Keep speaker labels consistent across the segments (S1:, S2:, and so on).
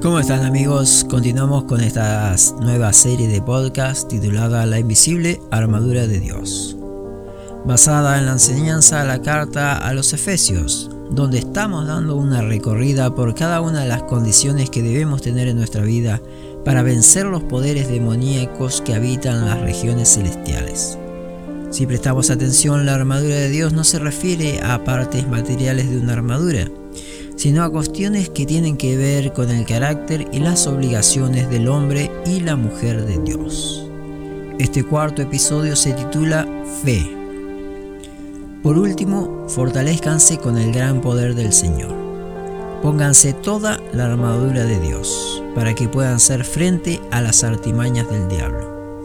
S1: ¿Cómo están amigos? Continuamos con esta nueva serie de podcast titulada La invisible armadura de Dios, basada en la enseñanza de la carta a los Efesios, donde estamos dando una recorrida por cada una de las condiciones que debemos tener en nuestra vida para vencer los poderes demoníacos que habitan las regiones celestiales. Si prestamos atención, la armadura de Dios no se refiere a partes materiales de una armadura, sino a cuestiones que tienen que ver con el carácter y las obligaciones del hombre y la mujer de Dios. Este cuarto episodio se titula Fe. Por último, fortalezcanse con el gran poder del Señor. Pónganse toda la armadura de Dios para que puedan hacer frente a las artimañas del diablo.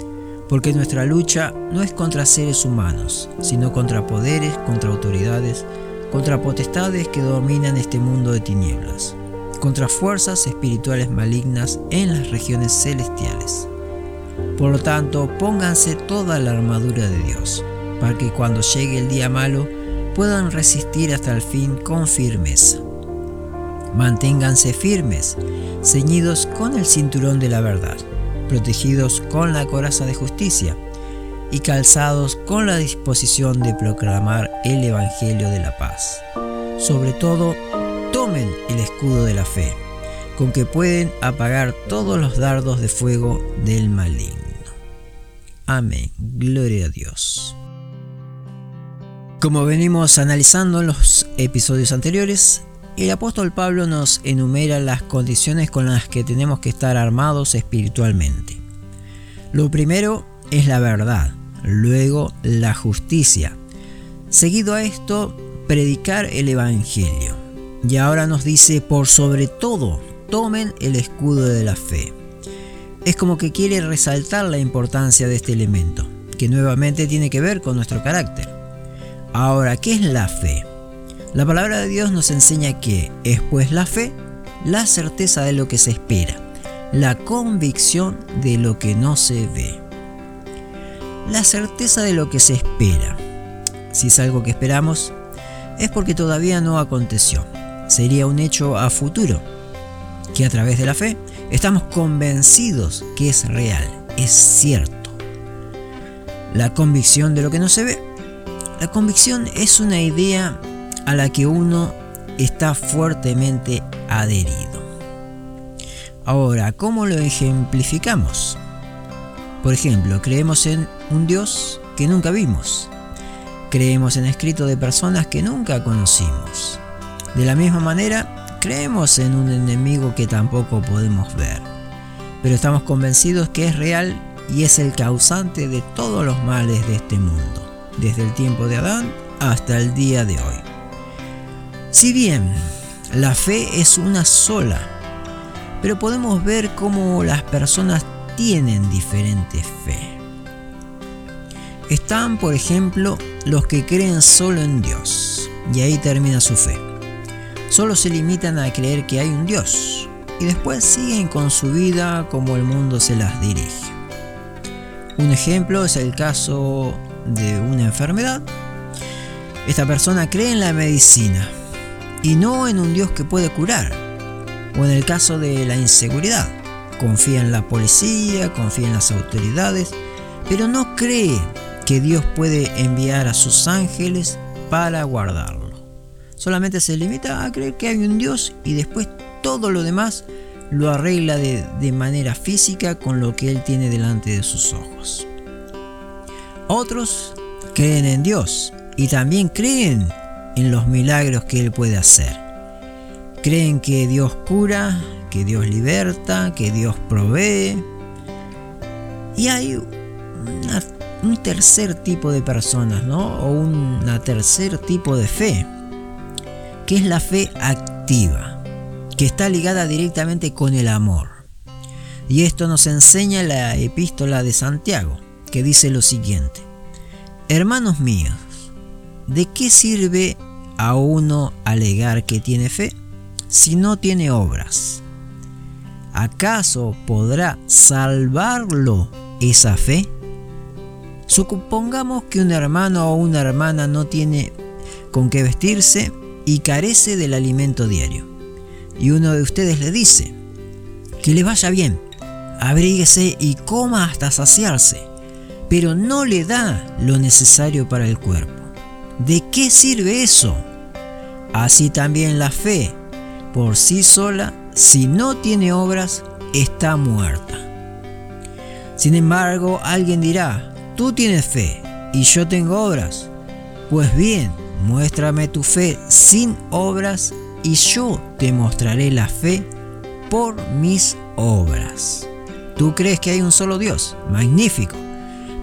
S1: Porque nuestra lucha no es contra seres humanos, sino contra poderes, contra autoridades, contra potestades que dominan este mundo de tinieblas, contra fuerzas espirituales malignas en las regiones celestiales. Por lo tanto, pónganse toda la armadura de Dios, para que cuando llegue el día malo puedan resistir hasta el fin con firmeza. Manténganse firmes, ceñidos con el cinturón de la verdad, protegidos con la coraza de justicia, y calzados con la disposición de proclamar el Evangelio de la paz. Sobre todo, tomen el escudo de la fe, con que pueden apagar todos los dardos de fuego del maligno. Amén. Gloria a Dios. Como venimos analizando en los episodios anteriores, el apóstol Pablo nos enumera las condiciones con las que tenemos que estar armados espiritualmente. Lo primero es la verdad, luego la justicia. Seguido a esto, predicar el Evangelio. Y ahora nos dice, por sobre todo, tomen el escudo de la fe. Es como que quiere resaltar la importancia de este elemento, que nuevamente tiene que ver con nuestro carácter. Ahora, ¿qué es la fe? La palabra de Dios nos enseña que es pues la fe, la certeza de lo que se espera, la convicción de lo que no se ve la certeza de lo que se espera. Si es algo que esperamos, es porque todavía no aconteció. Sería un hecho a futuro, que a través de la fe estamos convencidos que es real, es cierto. La convicción de lo que no se ve. La convicción es una idea a la que uno está fuertemente adherido. Ahora, ¿cómo lo ejemplificamos? Por ejemplo, creemos en un Dios que nunca vimos. Creemos en escritos de personas que nunca conocimos. De la misma manera, creemos en un enemigo que tampoco podemos ver. Pero estamos convencidos que es real y es el causante de todos los males de este mundo, desde el tiempo de Adán hasta el día de hoy. Si bien la fe es una sola, pero podemos ver cómo las personas tienen diferente fe. Están, por ejemplo, los que creen solo en Dios, y ahí termina su fe. Solo se limitan a creer que hay un Dios, y después siguen con su vida como el mundo se las dirige. Un ejemplo es el caso de una enfermedad. Esta persona cree en la medicina y no en un Dios que puede curar. O en el caso de la inseguridad confía en la policía, confía en las autoridades, pero no cree que Dios puede enviar a sus ángeles para guardarlo. Solamente se limita a creer que hay un Dios y después todo lo demás lo arregla de, de manera física con lo que Él tiene delante de sus ojos. Otros creen en Dios y también creen en los milagros que Él puede hacer. Creen que Dios cura, que Dios liberta, que Dios provee. Y hay un tercer tipo de personas, ¿no? O un tercer tipo de fe, que es la fe activa, que está ligada directamente con el amor. Y esto nos enseña la epístola de Santiago, que dice lo siguiente. Hermanos míos, ¿de qué sirve a uno alegar que tiene fe si no tiene obras? ¿acaso podrá salvarlo esa fe? Supongamos que un hermano o una hermana no tiene con qué vestirse y carece del alimento diario. Y uno de ustedes le dice, que le vaya bien, abríguese y coma hasta saciarse, pero no le da lo necesario para el cuerpo. ¿De qué sirve eso? Así también la fe, por sí sola, si no tiene obras, está muerta. Sin embargo, alguien dirá, tú tienes fe y yo tengo obras. Pues bien, muéstrame tu fe sin obras y yo te mostraré la fe por mis obras. Tú crees que hay un solo Dios, magnífico.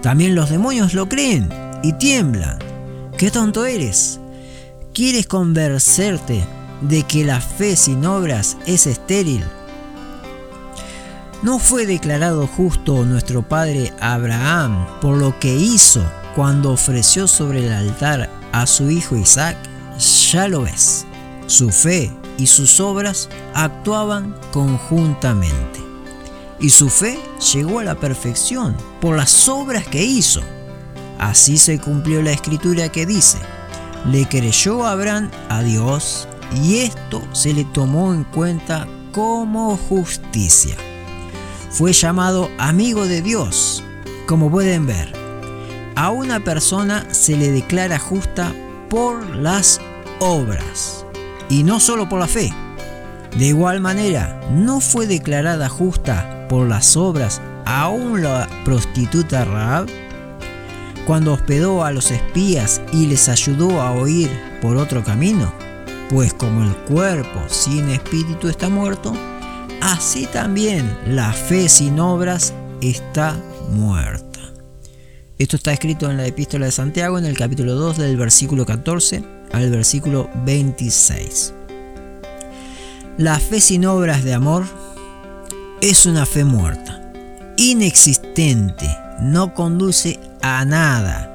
S1: También los demonios lo creen y tiemblan. ¡Qué tonto eres! ¿Quieres convencerte de que la fe sin obras es estéril? ¿No fue declarado justo nuestro padre Abraham por lo que hizo cuando ofreció sobre el altar a su hijo Isaac? Ya lo ves, su fe y sus obras actuaban conjuntamente. Y su fe llegó a la perfección por las obras que hizo. Así se cumplió la escritura que dice, le creyó Abraham a Dios y esto se le tomó en cuenta como justicia. Fue llamado amigo de Dios. Como pueden ver, a una persona se le declara justa por las obras y no solo por la fe. De igual manera, no fue declarada justa por las obras aún la prostituta Raab cuando hospedó a los espías y les ayudó a oír por otro camino? Pues como el cuerpo sin espíritu está muerto, así también la fe sin obras está muerta. Esto está escrito en la epístola de Santiago en el capítulo 2 del versículo 14 al versículo 26. La fe sin obras de amor es una fe muerta, inexistente, no conduce a nada.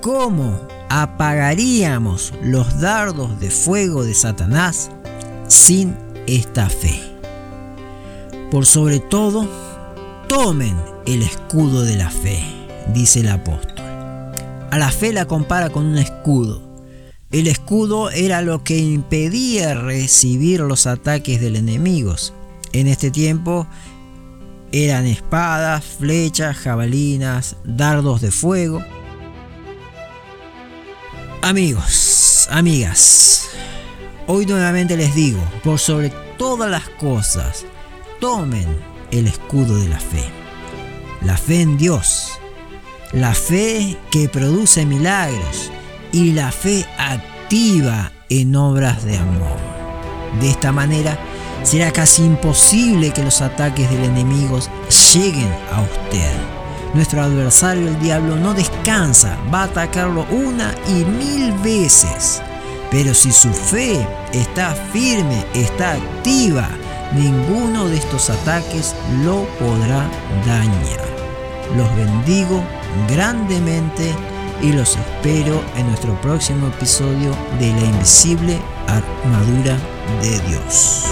S1: ¿Cómo apagaríamos los dardos de fuego de Satanás sin esta fe? Por sobre todo, tomen el escudo de la fe, dice el apóstol. A la fe la compara con un escudo. El escudo era lo que impedía recibir los ataques del enemigo. En este tiempo eran espadas, flechas, jabalinas, dardos de fuego. Amigos, amigas, hoy nuevamente les digo, por sobre todas las cosas, tomen el escudo de la fe. La fe en Dios, la fe que produce milagros y la fe activa en obras de amor. De esta manera, será casi imposible que los ataques del enemigo lleguen a usted. Nuestro adversario, el diablo, no descansa, va a atacarlo una y mil veces. Pero si su fe está firme, está activa, ninguno de estos ataques lo podrá dañar. Los bendigo grandemente y los espero en nuestro próximo episodio de la invisible armadura de Dios.